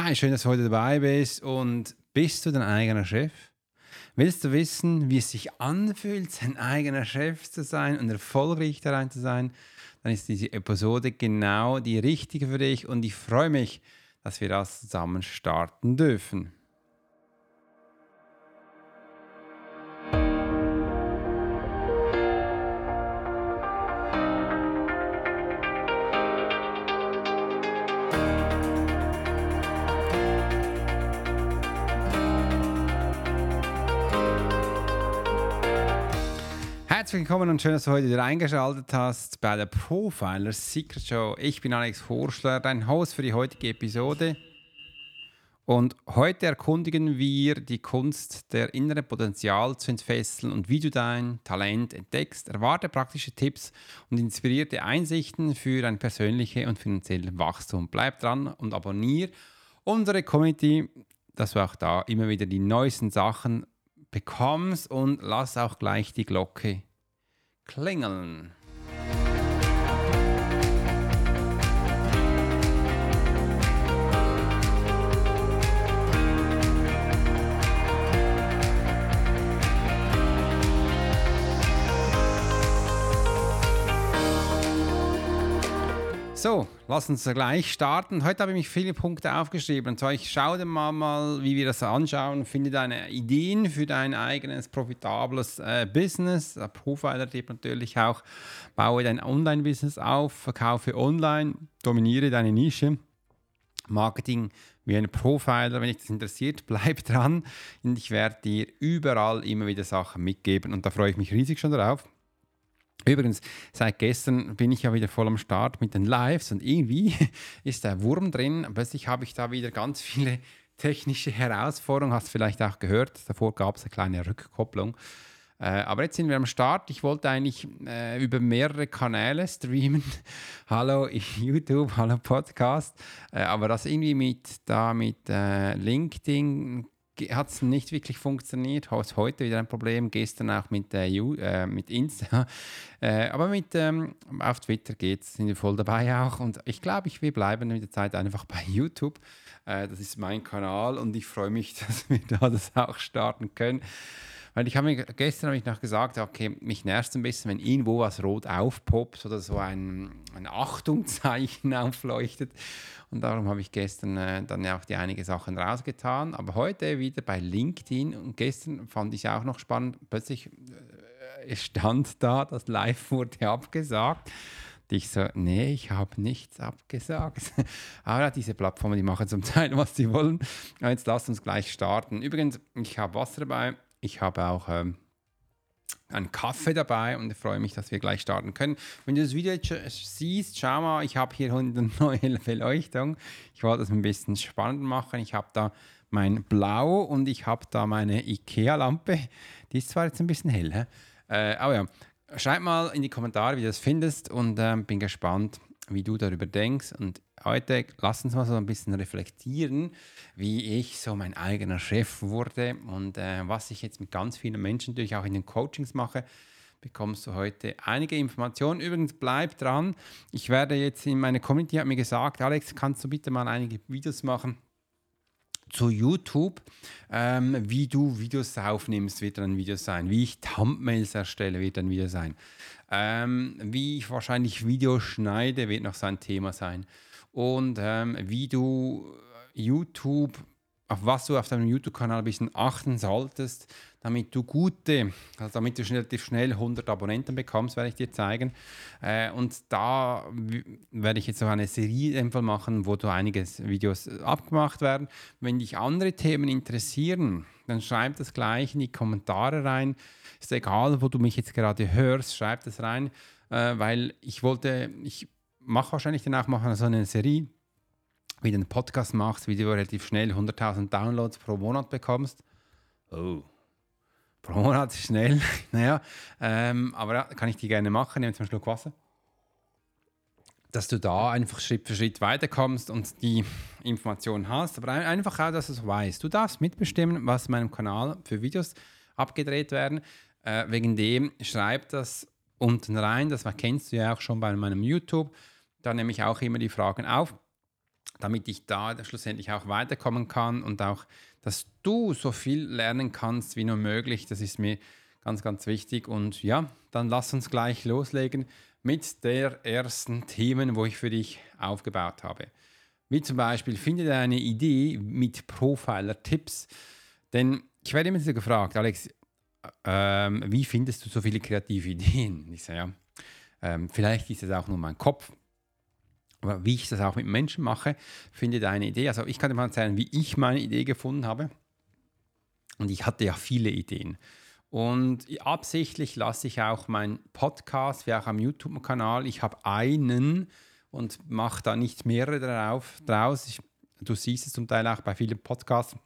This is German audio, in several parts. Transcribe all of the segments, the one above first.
Hi, schön, dass du heute dabei bist. Und bist du dein eigener Chef? Willst du wissen, wie es sich anfühlt, sein eigener Chef zu sein und erfolgreich darin zu sein? Dann ist diese Episode genau die richtige für dich und ich freue mich, dass wir das zusammen starten dürfen. Herzlich willkommen und schön, dass du heute wieder eingeschaltet hast bei der Profiler Secret Show. Ich bin Alex Horschler, dein Host für die heutige Episode. Und heute erkundigen wir die Kunst, der innere Potenzial zu entfesseln und wie du dein Talent entdeckst. Erwarte praktische Tipps und inspirierte Einsichten für dein persönliches und finanzielles Wachstum. Bleib dran und abonniere unsere Community, dass du auch da immer wieder die neuesten Sachen bekommst und lass auch gleich die Glocke klingeln. So, lass uns gleich starten. Heute habe ich mich viele Punkte aufgeschrieben. Und zwar, ich schaue dir mal, mal wie wir das anschauen. Finde deine Ideen für dein eigenes profitables äh, Business. Profiler-Tipp natürlich auch. Baue dein Online-Business auf, verkaufe online, dominiere deine Nische. Marketing wie ein Profiler. Wenn dich das interessiert, bleib dran. Und ich werde dir überall immer wieder Sachen mitgeben. Und da freue ich mich riesig schon drauf. Übrigens, seit gestern bin ich ja wieder voll am Start mit den Lives und irgendwie ist der Wurm drin. Plötzlich habe ich da wieder ganz viele technische Herausforderungen. Hast vielleicht auch gehört, davor gab es eine kleine Rückkopplung. Äh, aber jetzt sind wir am Start. Ich wollte eigentlich äh, über mehrere Kanäle streamen. hallo YouTube, hallo Podcast. Äh, aber das irgendwie mit, da mit äh, LinkedIn hat es nicht wirklich funktioniert. Hat heute wieder ein Problem. Gestern auch mit, äh, äh, mit Insta. äh, aber mit, ähm, auf Twitter geht es, sind wir voll dabei auch. Und ich glaube, ich will bleiben mit der Zeit einfach bei YouTube. Äh, das ist mein Kanal und ich freue mich, dass wir da das auch starten können. Weil ich habe mir gestern habe ich noch gesagt, okay, mich nervt es ein bisschen, wenn irgendwo was rot aufpoppt oder so ein, ein Achtungszeichen aufleuchtet. Und darum habe ich gestern äh, dann ja auch die einige Sachen rausgetan. Aber heute wieder bei LinkedIn und gestern fand ich auch noch spannend, plötzlich äh, stand da, das Live wurde abgesagt. Und ich so, nee, ich habe nichts abgesagt. Aber diese Plattformen, die machen zum Teil, was sie wollen. Jetzt lasst uns gleich starten. Übrigens, ich habe Wasser dabei. Ich habe auch ähm, einen Kaffee dabei und freue mich, dass wir gleich starten können. Wenn du das Video siehst, schau mal, ich habe hier eine neue Beleuchtung. Ich wollte es ein bisschen spannend machen. Ich habe da mein Blau und ich habe da meine IKEA-Lampe. Die ist zwar jetzt ein bisschen hell, äh, aber ja, schreib mal in die Kommentare, wie du das findest und äh, bin gespannt, wie du darüber denkst. Und heute lass uns mal so ein bisschen reflektieren, wie ich so mein eigener Chef wurde und äh, was ich jetzt mit ganz vielen Menschen natürlich auch in den Coachings mache. Bekommst du heute einige Informationen. Übrigens, bleib dran. Ich werde jetzt in meine Community hat mir gesagt, Alex, kannst du bitte mal einige Videos machen zu YouTube, ähm, wie du Videos aufnimmst, wird dann ein Video sein. Wie ich Thumbnails erstelle, wird ein Video sein. Ähm, wie ich wahrscheinlich Videos schneide, wird noch so ein Thema sein. Und ähm, wie du YouTube, auf was du auf deinem YouTube-Kanal ein bisschen achten solltest, damit du gute, also damit du relativ schnell 100 Abonnenten bekommst, werde ich dir zeigen. Äh, und da werde ich jetzt noch eine Serie machen, wo du einige Videos abgemacht werden. Wenn dich andere Themen interessieren, dann schreib das gleich in die Kommentare rein. Ist egal, wo du mich jetzt gerade hörst, schreib das rein, äh, weil ich wollte, ich mache wahrscheinlich danach mal so eine Serie, wie du einen Podcast machst, wie du relativ schnell 100.000 Downloads pro Monat bekommst. Oh, pro Monat schnell, naja, ähm, aber ja, kann ich die gerne machen, nehme zum Schluck Wasser. Dass du da einfach Schritt für Schritt weiterkommst und die Informationen hast, aber einfach auch, dass du es weißt. Du darfst mitbestimmen, was in meinem Kanal für Videos abgedreht werden. Äh, wegen dem schreib das unten rein, das kennst du ja auch schon bei meinem YouTube. Da nehme ich auch immer die Fragen auf. Damit ich da schlussendlich auch weiterkommen kann und auch, dass du so viel lernen kannst wie nur möglich. Das ist mir ganz, ganz wichtig. Und ja, dann lass uns gleich loslegen mit der ersten Themen, wo ich für dich aufgebaut habe. Wie zum Beispiel, finde deine Idee mit Profiler-Tipps. Denn ich werde immer so gefragt, Alex, ähm, wie findest du so viele kreative Ideen? Ich sage, ja, ähm, vielleicht ist es auch nur mein Kopf. Aber wie ich das auch mit Menschen mache, finde deine Idee. Also ich kann dir mal erzählen, wie ich meine Idee gefunden habe. Und ich hatte ja viele Ideen. Und absichtlich lasse ich auch meinen Podcast, wie auch am YouTube-Kanal, ich habe einen und mache da nicht mehrere drauf, draus. Ich, du siehst es zum Teil auch bei vielen Podcasts.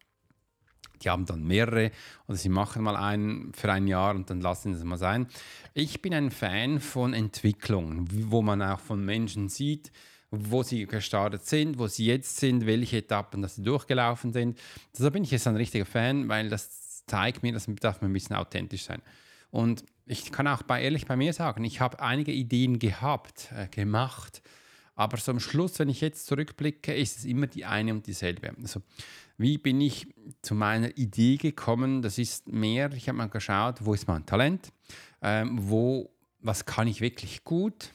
Die haben dann mehrere oder sie machen mal einen für ein Jahr und dann lassen sie es mal sein. Ich bin ein Fan von Entwicklung, wo man auch von Menschen sieht, wo sie gestartet sind, wo sie jetzt sind, welche Etappen dass sie durchgelaufen sind. Deshalb bin ich jetzt ein richtiger Fan, weil das zeigt mir, dass darf man ein bisschen authentisch sein. Und ich kann auch bei, ehrlich bei mir sagen, ich habe einige Ideen gehabt, äh, gemacht, aber so am Schluss, wenn ich jetzt zurückblicke, ist es immer die eine und dieselbe. Also, wie bin ich zu meiner Idee gekommen? Das ist mehr, ich habe mal geschaut, wo ist mein Talent, ähm, wo, was kann ich wirklich gut,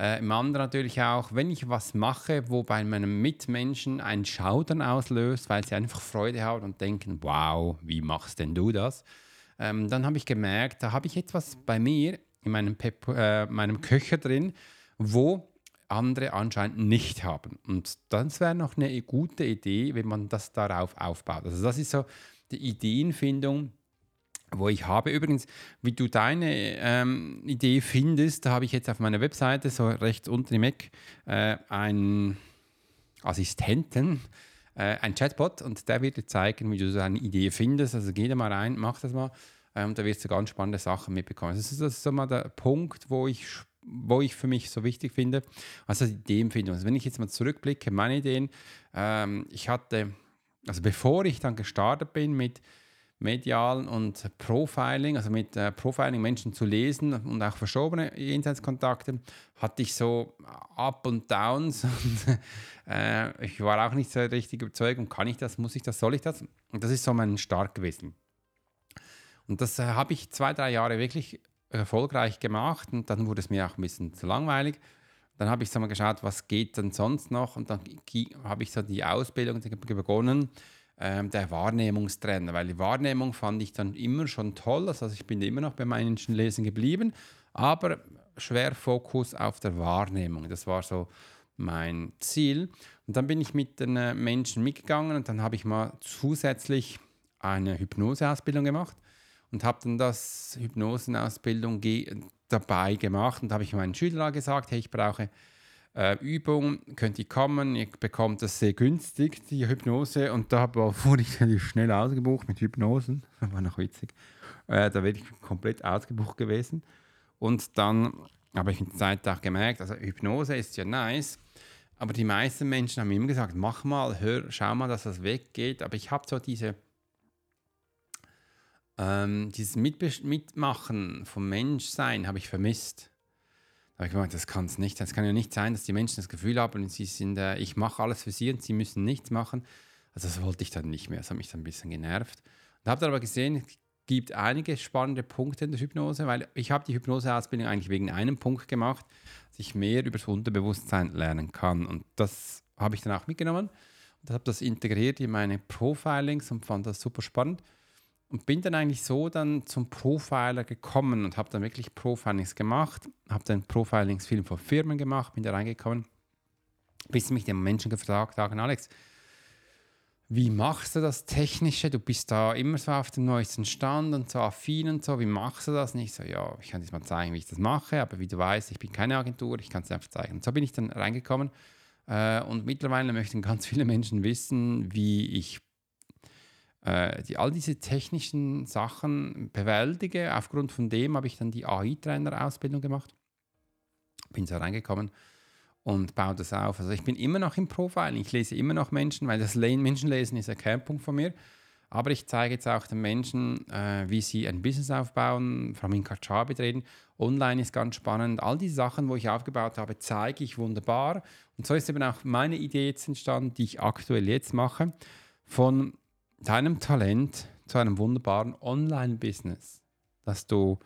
äh, Im anderen natürlich auch, wenn ich was mache, wo bei meinem Mitmenschen ein Schaudern auslöst, weil sie einfach Freude haben und denken, wow, wie machst denn du das? Ähm, dann habe ich gemerkt, da habe ich etwas bei mir in meinem, Pep äh, meinem Köcher drin, wo andere anscheinend nicht haben. Und das wäre noch eine gute Idee, wenn man das darauf aufbaut. Also das ist so die Ideenfindung, wo ich habe. Übrigens, wie du deine ähm, Idee findest, da habe ich jetzt auf meiner Webseite, so rechts unten im Eck, äh, einen Assistenten, äh, ein Chatbot und der wird dir zeigen, wie du deine Idee findest. Also geh da mal rein, mach das mal äh, und da wirst du ganz spannende Sachen mitbekommen. Das ist, das ist so mal der Punkt, wo ich, wo ich für mich so wichtig finde, also die Ideenfindung. Also wenn ich jetzt mal zurückblicke, meine Ideen, ähm, ich hatte, also bevor ich dann gestartet bin mit medialen und Profiling, also mit äh, Profiling Menschen zu lesen und auch verschobene Jenseitskontakte, hatte ich so Up und Downs. Und, äh, ich war auch nicht so richtig überzeugt, kann ich das, muss ich das, soll ich das? Und das ist so mein Start gewesen. Und das äh, habe ich zwei, drei Jahre wirklich erfolgreich gemacht und dann wurde es mir auch ein bisschen zu langweilig. Dann habe ich so mal geschaut, was geht denn sonst noch und dann habe ich so die Ausbildung begonnen ähm, der Wahrnehmungstrainer, weil die Wahrnehmung fand ich dann immer schon toll, also ich bin immer noch bei meinen Lesen geblieben, aber schwer Fokus auf der Wahrnehmung. Das war so mein Ziel. Und dann bin ich mit den äh, Menschen mitgegangen und dann habe ich mal zusätzlich eine Hypnoseausbildung gemacht und habe dann das Hypnosenausbildung dabei gemacht und habe ich meinen Schülern gesagt, hey, ich brauche äh, Übung, könnt ihr kommen, ihr bekommt das sehr günstig, die Hypnose. Und da wurde ich relativ schnell ausgebucht mit Hypnosen. Das war noch witzig. Äh, da wäre ich komplett ausgebucht gewesen. Und dann habe ich in der Zeit auch gemerkt, also Hypnose ist ja nice, aber die meisten Menschen haben immer gesagt, mach mal, hör, schau mal, dass das weggeht. Aber ich habe so diese, ähm, dieses Mitmachen vom Menschsein habe ich vermisst habe ich gemeint, das kann es nicht. Es kann ja nicht sein, dass die Menschen das Gefühl haben, sie sind, äh, ich mache alles für sie und sie müssen nichts machen. Also das wollte ich dann nicht mehr. Das hat mich dann ein bisschen genervt. Und habe dann aber gesehen, es gibt einige spannende Punkte in der Hypnose, weil ich habe die Hypnoseausbildung eigentlich wegen einem Punkt gemacht, dass ich mehr über das Unterbewusstsein lernen kann. Und das habe ich dann auch mitgenommen und habe das integriert in meine Profilings und fand das super spannend. Und bin dann eigentlich so dann zum Profiler gekommen und habe dann wirklich Profilings gemacht, habe dann Profilingsfilm von Firmen gemacht, bin da reingekommen, bis mich die Menschen gefragt haben, Alex, wie machst du das Technische? Du bist da immer so auf dem neuesten Stand und so affin und so. Wie machst du das? Nicht so, ja, ich kann dir mal zeigen, wie ich das mache, aber wie du weißt, ich bin keine Agentur, ich kann es dir einfach zeigen. Und so bin ich dann reingekommen äh, und mittlerweile möchten ganz viele Menschen wissen, wie ich äh, die, all diese technischen Sachen bewältige. Aufgrund von dem habe ich dann die AI-Trainer-Ausbildung gemacht. Bin so reingekommen und baue das auf. Also ich bin immer noch im Profiling. Ich lese immer noch Menschen, weil das Menschenlesen ist ein Kernpunkt von mir. Aber ich zeige jetzt auch den Menschen, äh, wie sie ein Business aufbauen, vor allem in Kajabi drehen. Online ist ganz spannend. All die Sachen, wo ich aufgebaut habe, zeige ich wunderbar. Und so ist eben auch meine Idee jetzt entstanden, die ich aktuell jetzt mache, von deinem Talent zu einem wunderbaren Online-Business, dass du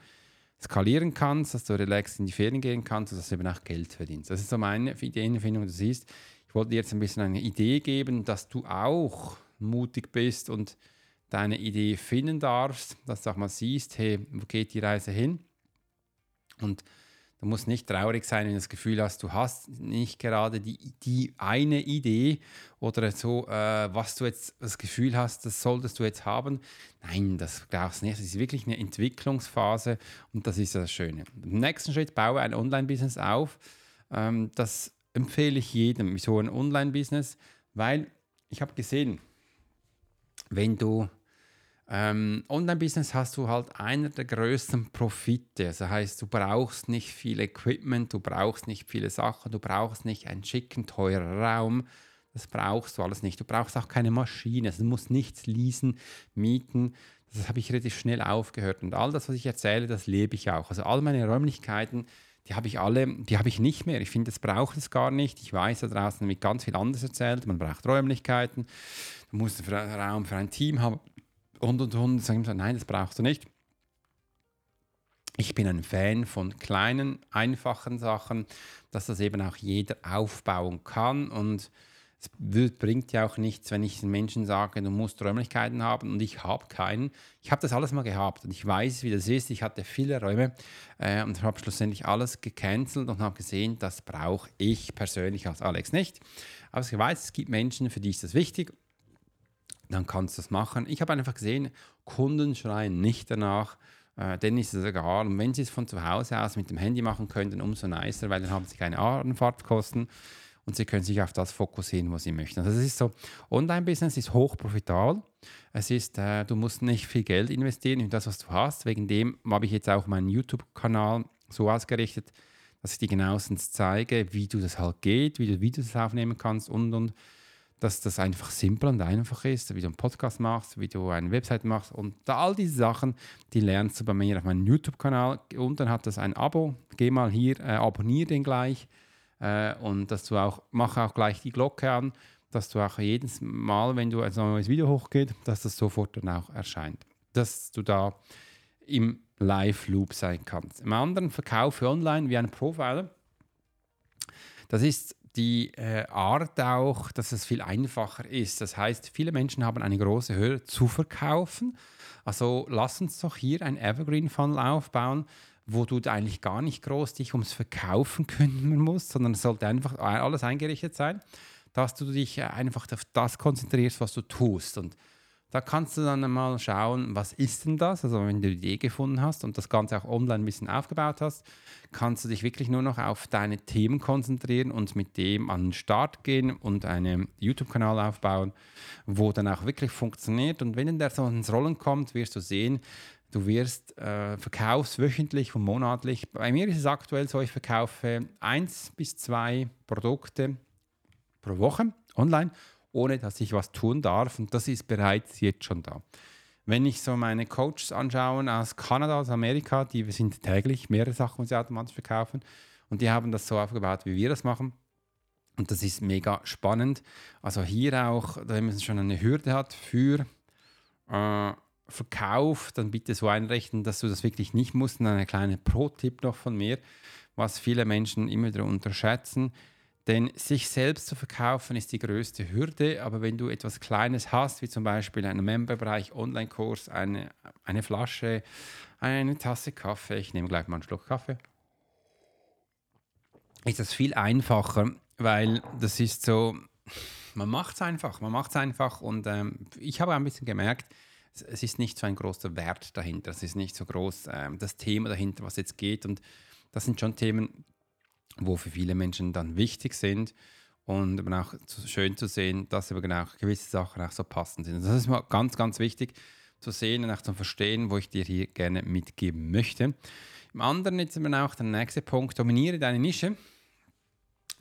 skalieren kannst, dass du relaxed in die Ferien gehen kannst und dass du eben auch Geld verdienst. Das ist so meine Ideenfindung. Du siehst, ich wollte dir jetzt ein bisschen eine Idee geben, dass du auch mutig bist und deine Idee finden darfst, dass du auch mal siehst, hey, wo geht die Reise hin? Und du musst nicht traurig sein, wenn du das Gefühl hast, du hast nicht gerade die, die eine Idee oder so, äh, was du jetzt das Gefühl hast, das solltest du jetzt haben. Nein, das brauchst du nicht. Das ist wirklich eine Entwicklungsphase und das ist das Schöne. Im nächsten Schritt baue ein Online-Business auf. Ähm, das empfehle ich jedem, so ein Online-Business, weil ich habe gesehen, wenn du ähm, Online-Business hast du halt einer der größten Profite. Das heißt, du brauchst nicht viel Equipment, du brauchst nicht viele Sachen, du brauchst nicht einen schicken, teuren Raum. Das brauchst du alles nicht. Du brauchst auch keine Maschine. Also du musst nichts leasen, mieten. Das habe ich relativ schnell aufgehört. Und all das, was ich erzähle, das lebe ich auch. Also all meine Räumlichkeiten, die habe ich alle, die habe ich nicht mehr. Ich finde, das braucht es gar nicht. Ich weiß, da draußen wird ganz viel anderes erzählt. Man braucht Räumlichkeiten, du musst einen Raum für ein Team haben und und und. Sagen nein, das brauchst du nicht. Ich bin ein Fan von kleinen, einfachen Sachen, dass das eben auch jeder aufbauen kann und es bringt ja auch nichts, wenn ich den Menschen sage, du musst Räumlichkeiten haben und ich habe keinen. Ich habe das alles mal gehabt und ich weiß, wie das ist. Ich hatte viele Räume äh, und habe schlussendlich alles gecancelt und habe gesehen, das brauche ich persönlich als Alex nicht. Aber ich weiß, es gibt Menschen, für die ist das wichtig. Dann kannst du das machen. Ich habe einfach gesehen, Kunden schreien nicht danach. Äh, denen ist es egal. Und wenn sie es von zu Hause aus mit dem Handy machen können, dann umso nicer, weil dann haben sie keine Anfahrtkosten und sie können sich auf das fokussieren, was sie möchten. Also es ist so, Online-Business ist hochprofitabel. Es ist, äh, du musst nicht viel Geld investieren in das, was du hast. Wegen dem habe ich jetzt auch meinen YouTube-Kanal so ausgerichtet, dass ich dir genauestens zeige, wie du das halt geht, wie du Videos aufnehmen kannst und und dass das einfach simpel und einfach ist, wie du einen Podcast machst, wie du eine Website machst und all diese Sachen, die lernst du bei mir auf meinem YouTube-Kanal. Und dann hat das ein Abo. Geh mal hier, äh, abonniere den gleich äh, und dass du auch, mach auch gleich die Glocke an, dass du auch jedes Mal, wenn du ein neues Video hochgeht, dass das sofort dann auch erscheint. Dass du da im Live-Loop sein kannst. Im anderen Verkaufe online wie ein Profiler. Das ist die äh, Art auch, dass es viel einfacher ist. Das heißt, viele Menschen haben eine große Höhe zu verkaufen. Also lass uns doch hier ein Evergreen Funnel aufbauen, wo du eigentlich gar nicht groß dich ums Verkaufen kümmern musst, sondern es sollte einfach alles eingerichtet sein, dass du dich einfach auf das konzentrierst, was du tust. Und da kannst du dann mal schauen, was ist denn das? Also wenn du die Idee gefunden hast und das Ganze auch online ein bisschen aufgebaut hast, kannst du dich wirklich nur noch auf deine Themen konzentrieren und mit dem an den Start gehen und einen YouTube-Kanal aufbauen, wo dann auch wirklich funktioniert. Und wenn der so ins Rollen kommt, wirst du sehen, Du wirst äh, verkaufst wöchentlich und monatlich. Bei mir ist es aktuell so, ich verkaufe eins bis zwei Produkte pro Woche online, ohne dass ich was tun darf. Und das ist bereits jetzt schon da. Wenn ich so meine Coaches anschaue aus Kanada, aus Amerika, die sind täglich mehrere Sachen, die sie automatisch verkaufen. Und die haben das so aufgebaut, wie wir das machen. Und das ist mega spannend. Also hier auch, wenn man schon eine Hürde hat für äh, Verkauf, dann bitte so einrichten, dass du das wirklich nicht musst. Und ein kleiner Pro-Tipp noch von mir, was viele Menschen immer wieder unterschätzen. Denn sich selbst zu verkaufen ist die größte Hürde, aber wenn du etwas Kleines hast, wie zum Beispiel einen Memberbereich, Online-Kurs, eine, eine Flasche, eine Tasse Kaffee, ich nehme gleich mal einen Schluck Kaffee, ist das viel einfacher, weil das ist so, man macht es einfach, man macht es einfach. Und ähm, ich habe ein bisschen gemerkt, es ist nicht so ein großer Wert dahinter, es ist nicht so groß ähm, das Thema dahinter, was jetzt geht. Und das sind schon Themen, wo für viele Menschen dann wichtig sind und aber auch schön zu sehen, dass aber genau gewisse Sachen auch so passend sind. Und das ist mal ganz, ganz wichtig zu sehen und auch zu verstehen, wo ich dir hier gerne mitgeben möchte. Im anderen jetzt aber auch der nächste Punkt, dominiere deine Nische.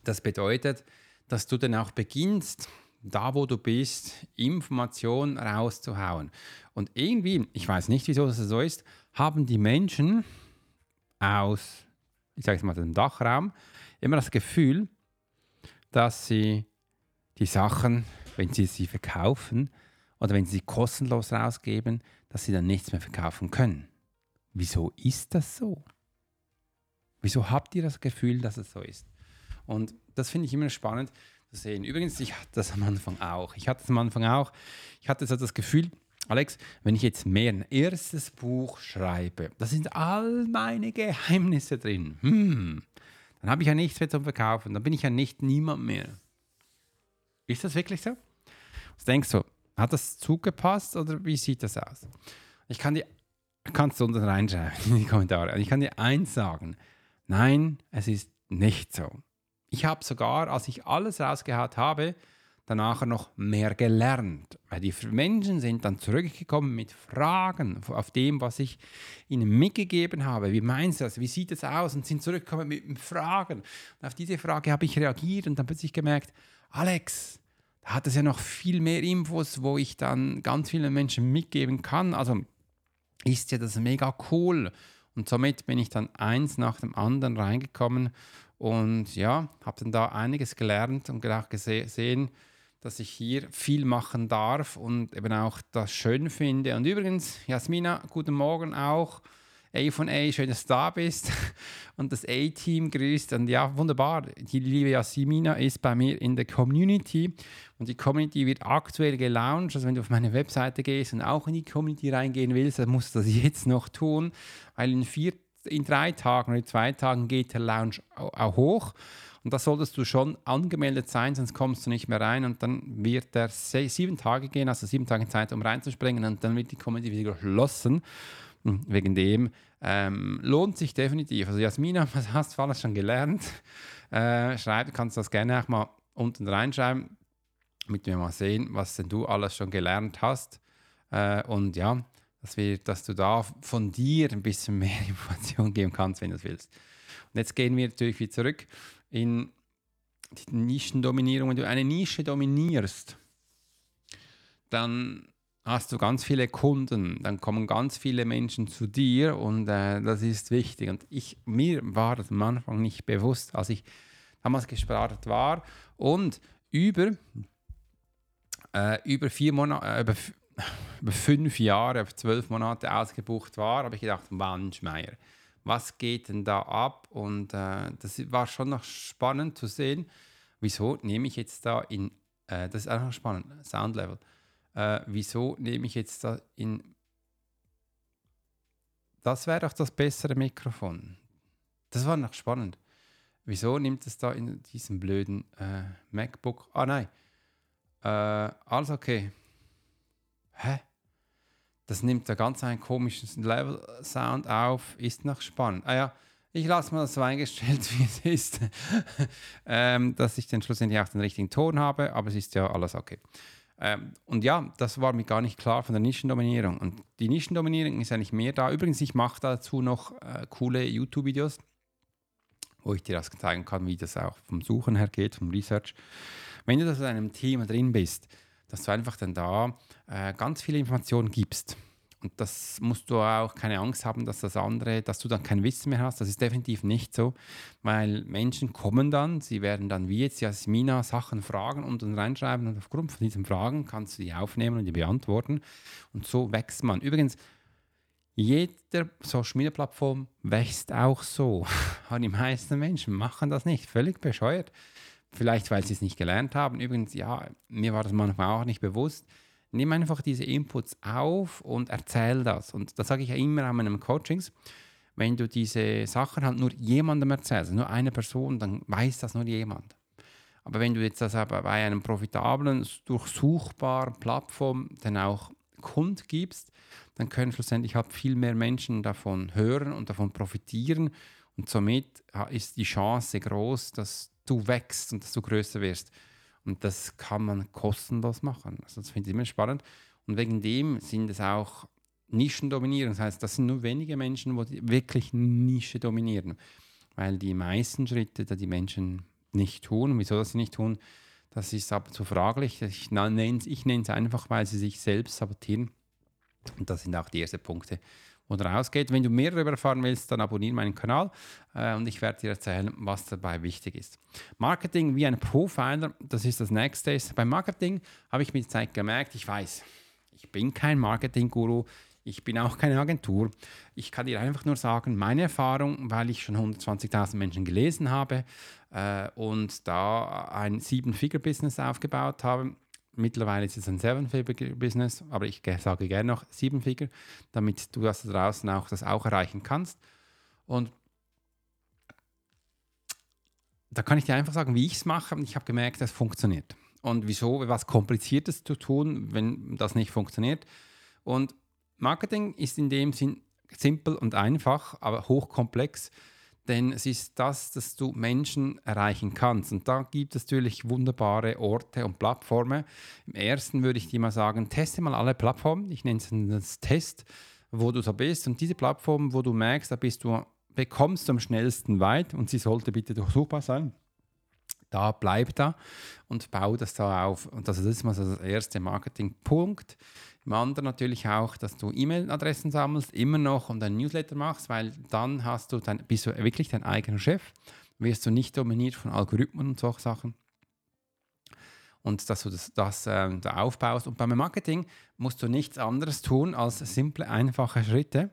Das bedeutet, dass du dann auch beginnst, da wo du bist, Informationen rauszuhauen. Und irgendwie, ich weiß nicht, wieso das so ist, haben die Menschen aus, ich sage es mal, dem Dachraum immer das Gefühl, dass sie die Sachen, wenn sie sie verkaufen oder wenn sie sie kostenlos rausgeben, dass sie dann nichts mehr verkaufen können. Wieso ist das so? Wieso habt ihr das Gefühl, dass es so ist? Und das finde ich immer spannend zu sehen. Übrigens, ich hatte das am Anfang auch. Ich hatte das am Anfang auch. Ich hatte so das Gefühl, Alex, wenn ich jetzt mehr ein erstes Buch schreibe, da sind all meine Geheimnisse drin. Hm, dann habe ich ja nichts mehr zum Verkaufen. Dann bin ich ja nicht niemand mehr. Ist das wirklich so? Was denkst du? Hat das zugepasst oder wie sieht das aus? Ich kann dir, kannst du unten reinschreiben in die Kommentare. Ich kann dir eins sagen. Nein, es ist nicht so. Ich habe sogar, als ich alles rausgehaut habe, danach noch mehr gelernt. Weil die Menschen sind dann zurückgekommen mit Fragen auf dem, was ich ihnen mitgegeben habe. Wie meinst du das? Wie sieht es aus? Und sind zurückgekommen mit Fragen. Und auf diese Frage habe ich reagiert und dann plötzlich gemerkt, Alex, da hat es ja noch viel mehr Infos, wo ich dann ganz vielen Menschen mitgeben kann. Also ist ja das mega cool. Und somit bin ich dann eins nach dem anderen reingekommen und ja, habe dann da einiges gelernt und gedacht, gesehen, dass ich hier viel machen darf und eben auch das schön finde. Und übrigens, Jasmina, guten Morgen auch. A von A, schön, dass du da bist. Und das A-Team grüßt. Und ja, wunderbar. Die liebe Jasmina ist bei mir in der Community. Und die Community wird aktuell gelauncht. Also wenn du auf meine Webseite gehst und auch in die Community reingehen willst, dann musst du das jetzt noch tun. Weil in, vier, in drei Tagen oder zwei Tagen geht der Launch auch hoch. Und da solltest du schon angemeldet sein, sonst kommst du nicht mehr rein. Und dann wird der sieben Tage gehen, also sieben Tage Zeit, um reinzuspringen. Und dann wird die Community wieder geschlossen. Hm, wegen dem ähm, lohnt sich definitiv. Also Jasmina, was hast du alles schon gelernt? Äh, schreib, kannst das gerne auch mal unten reinschreiben, damit wir mal sehen, was denn du alles schon gelernt hast. Äh, und ja, dass, wir, dass du da von dir ein bisschen mehr Informationen geben kannst, wenn du es willst. Und jetzt gehen wir natürlich wieder zurück in die Nischendominierung. Wenn du eine Nische dominierst, dann hast du ganz viele Kunden, dann kommen ganz viele Menschen zu dir und äh, das ist wichtig. Und ich, mir war das am Anfang nicht bewusst, als ich damals gestartet war und über, äh, über vier Monate, äh, über, über, fünf Jahre, über zwölf Monate ausgebucht war, habe ich gedacht, Wandschmeier, was geht denn da ab? Und äh, das war schon noch spannend zu sehen, wieso nehme ich jetzt da in, äh, das ist einfach spannend, Soundlevel äh, wieso nehme ich jetzt da in. Das wäre doch das bessere Mikrofon. Das war noch spannend. Wieso nimmt es da in diesem blöden äh, MacBook? Ah nein. Äh, alles okay. Hä? Das nimmt da ganz einen komischen Level-Sound auf. Ist noch spannend. Ah ja, ich lasse mal das so eingestellt, wie es ist. ähm, dass ich dann schlussendlich auch den richtigen Ton habe, aber es ist ja alles okay. Ähm, und ja, das war mir gar nicht klar von der Nischendominierung. Und die Nischendominierung ist eigentlich mehr da. Übrigens, ich mache dazu noch äh, coole YouTube-Videos, wo ich dir das zeigen kann, wie das auch vom Suchen her geht, vom Research. Wenn du das in einem Thema drin bist, dass du einfach dann da äh, ganz viele Informationen gibst und das musst du auch keine Angst haben, dass das andere, dass du dann kein Wissen mehr hast. Das ist definitiv nicht so, weil Menschen kommen dann, sie werden dann wie jetzt Jasmina Sachen fragen und dann reinschreiben und aufgrund von diesen Fragen kannst du die aufnehmen und die beantworten und so wächst man. Übrigens, jede Social Media Plattform wächst auch so. Aber die meisten Menschen machen das nicht. Völlig bescheuert. Vielleicht, weil sie es nicht gelernt haben. Übrigens, ja, mir war das manchmal auch nicht bewusst nimm einfach diese Inputs auf und erzähl das. Und das sage ich ja immer an meinen Coachings. Wenn du diese Sachen halt nur jemandem erzählst, nur eine Person, dann weiß das nur jemand. Aber wenn du jetzt das aber bei einem profitablen, durchsuchbaren Plattform dann auch Kund gibst, dann können schlussendlich halt viel mehr Menschen davon hören und davon profitieren. Und somit ist die Chance groß, dass du wächst und dass du größer wirst. Und das kann man kostenlos machen. Also das finde ich immer spannend. Und wegen dem sind es auch Nischen dominieren. Das heißt, das sind nur wenige Menschen, die wirklich Nische dominieren. Weil die meisten Schritte, die die Menschen nicht tun, und wieso das sie nicht tun, Das ist aber zu fraglich. Ich nenne es einfach, weil sie sich selbst sabotieren. Und das sind auch die ersten Punkte, wo du rausgeht. Wenn du mehr darüber erfahren willst, dann abonniere meinen Kanal äh, und ich werde dir erzählen, was dabei wichtig ist. Marketing wie ein Profiler, das ist das nächste. Beim Marketing habe ich mit Zeit gemerkt, ich weiß, ich bin kein Marketing-Guru, ich bin auch keine Agentur. Ich kann dir einfach nur sagen, meine Erfahrung, weil ich schon 120.000 Menschen gelesen habe äh, und da ein Sieben-Figure-Business aufgebaut habe, Mittlerweile ist es ein Seven-Figure-Business, aber ich sage gerne noch Sieben-Figure, damit du das draußen auch, das auch erreichen kannst. Und da kann ich dir einfach sagen, wie ich es mache. Ich habe gemerkt, das funktioniert. Und wieso, was Kompliziertes zu tun, wenn das nicht funktioniert. Und Marketing ist in dem Sinn simpel und einfach, aber hochkomplex. Denn es ist das, dass du Menschen erreichen kannst. Und da gibt es natürlich wunderbare Orte und Plattformen. Im ersten würde ich dir mal sagen, teste mal alle Plattformen. Ich nenne es das Test, wo du so bist. Und diese Plattform, wo du merkst, da bist du, bekommst du am schnellsten weit und sie sollte bitte durchsuchbar sein. Da bleib da und bau das da auf. Und das ist mal der erste Marketingpunkt. Im anderen natürlich auch, dass du E-Mail-Adressen sammelst, immer noch und ein Newsletter machst, weil dann hast du dein, bist du wirklich dein eigener Chef, wirst du nicht dominiert von Algorithmen und solchen Sachen. Und dass du das, das äh, da aufbaust. Und beim Marketing musst du nichts anderes tun als simple, einfache Schritte.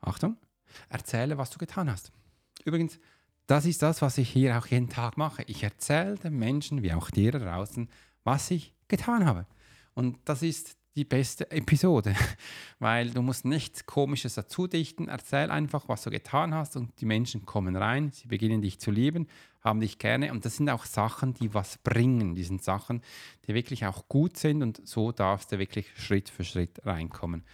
Achtung, erzähle, was du getan hast. Übrigens, das ist das, was ich hier auch jeden Tag mache. Ich erzähle den Menschen, wie auch dir draußen, was ich getan habe. Und das ist die beste Episode, weil du musst nichts Komisches dazu dichten. Erzähl einfach, was du getan hast und die Menschen kommen rein, sie beginnen dich zu lieben, haben dich gerne und das sind auch Sachen, die was bringen. Die sind Sachen, die wirklich auch gut sind und so darfst du wirklich Schritt für Schritt reinkommen.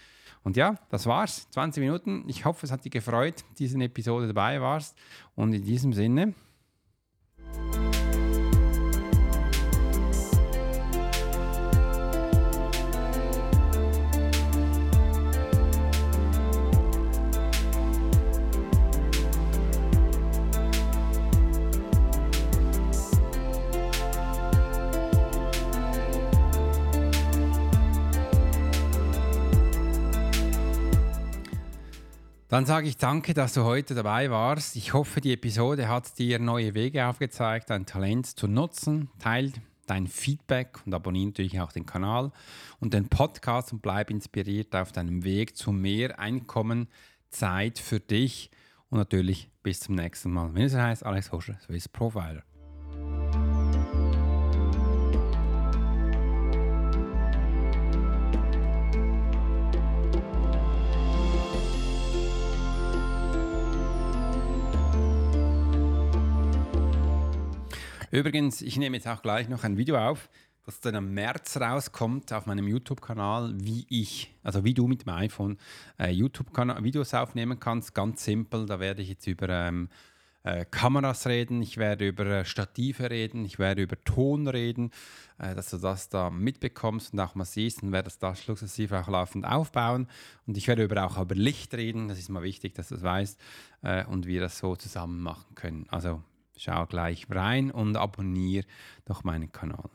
Und ja, das war's. 20 Minuten. Ich hoffe, es hat dich gefreut, diese Episode dabei warst. Und in diesem Sinne, Dann sage ich danke, dass du heute dabei warst. Ich hoffe, die Episode hat dir neue Wege aufgezeigt, dein Talent zu nutzen. Teil dein Feedback und abonniere natürlich auch den Kanal und den Podcast und bleib inspiriert auf deinem Weg zu mehr Einkommen, Zeit für dich und natürlich bis zum nächsten Mal. Wenn es heißt, Alex Hoscher, Swiss Profiler. Übrigens, ich nehme jetzt auch gleich noch ein Video auf, das dann im März rauskommt auf meinem YouTube-Kanal, wie ich, also wie du mit dem iPhone äh, YouTube-Videos aufnehmen kannst. Ganz simpel, da werde ich jetzt über ähm, äh, Kameras reden, ich werde über äh, Stative reden, ich werde über Ton reden, äh, dass du das da mitbekommst und auch mal siehst und werde das da sukzessive auch laufend aufbauen. Und ich werde über, auch über Licht reden, das ist mal wichtig, dass du das weißt und wir das so zusammen machen können. Also Schau gleich rein und abonniere doch meinen Kanal.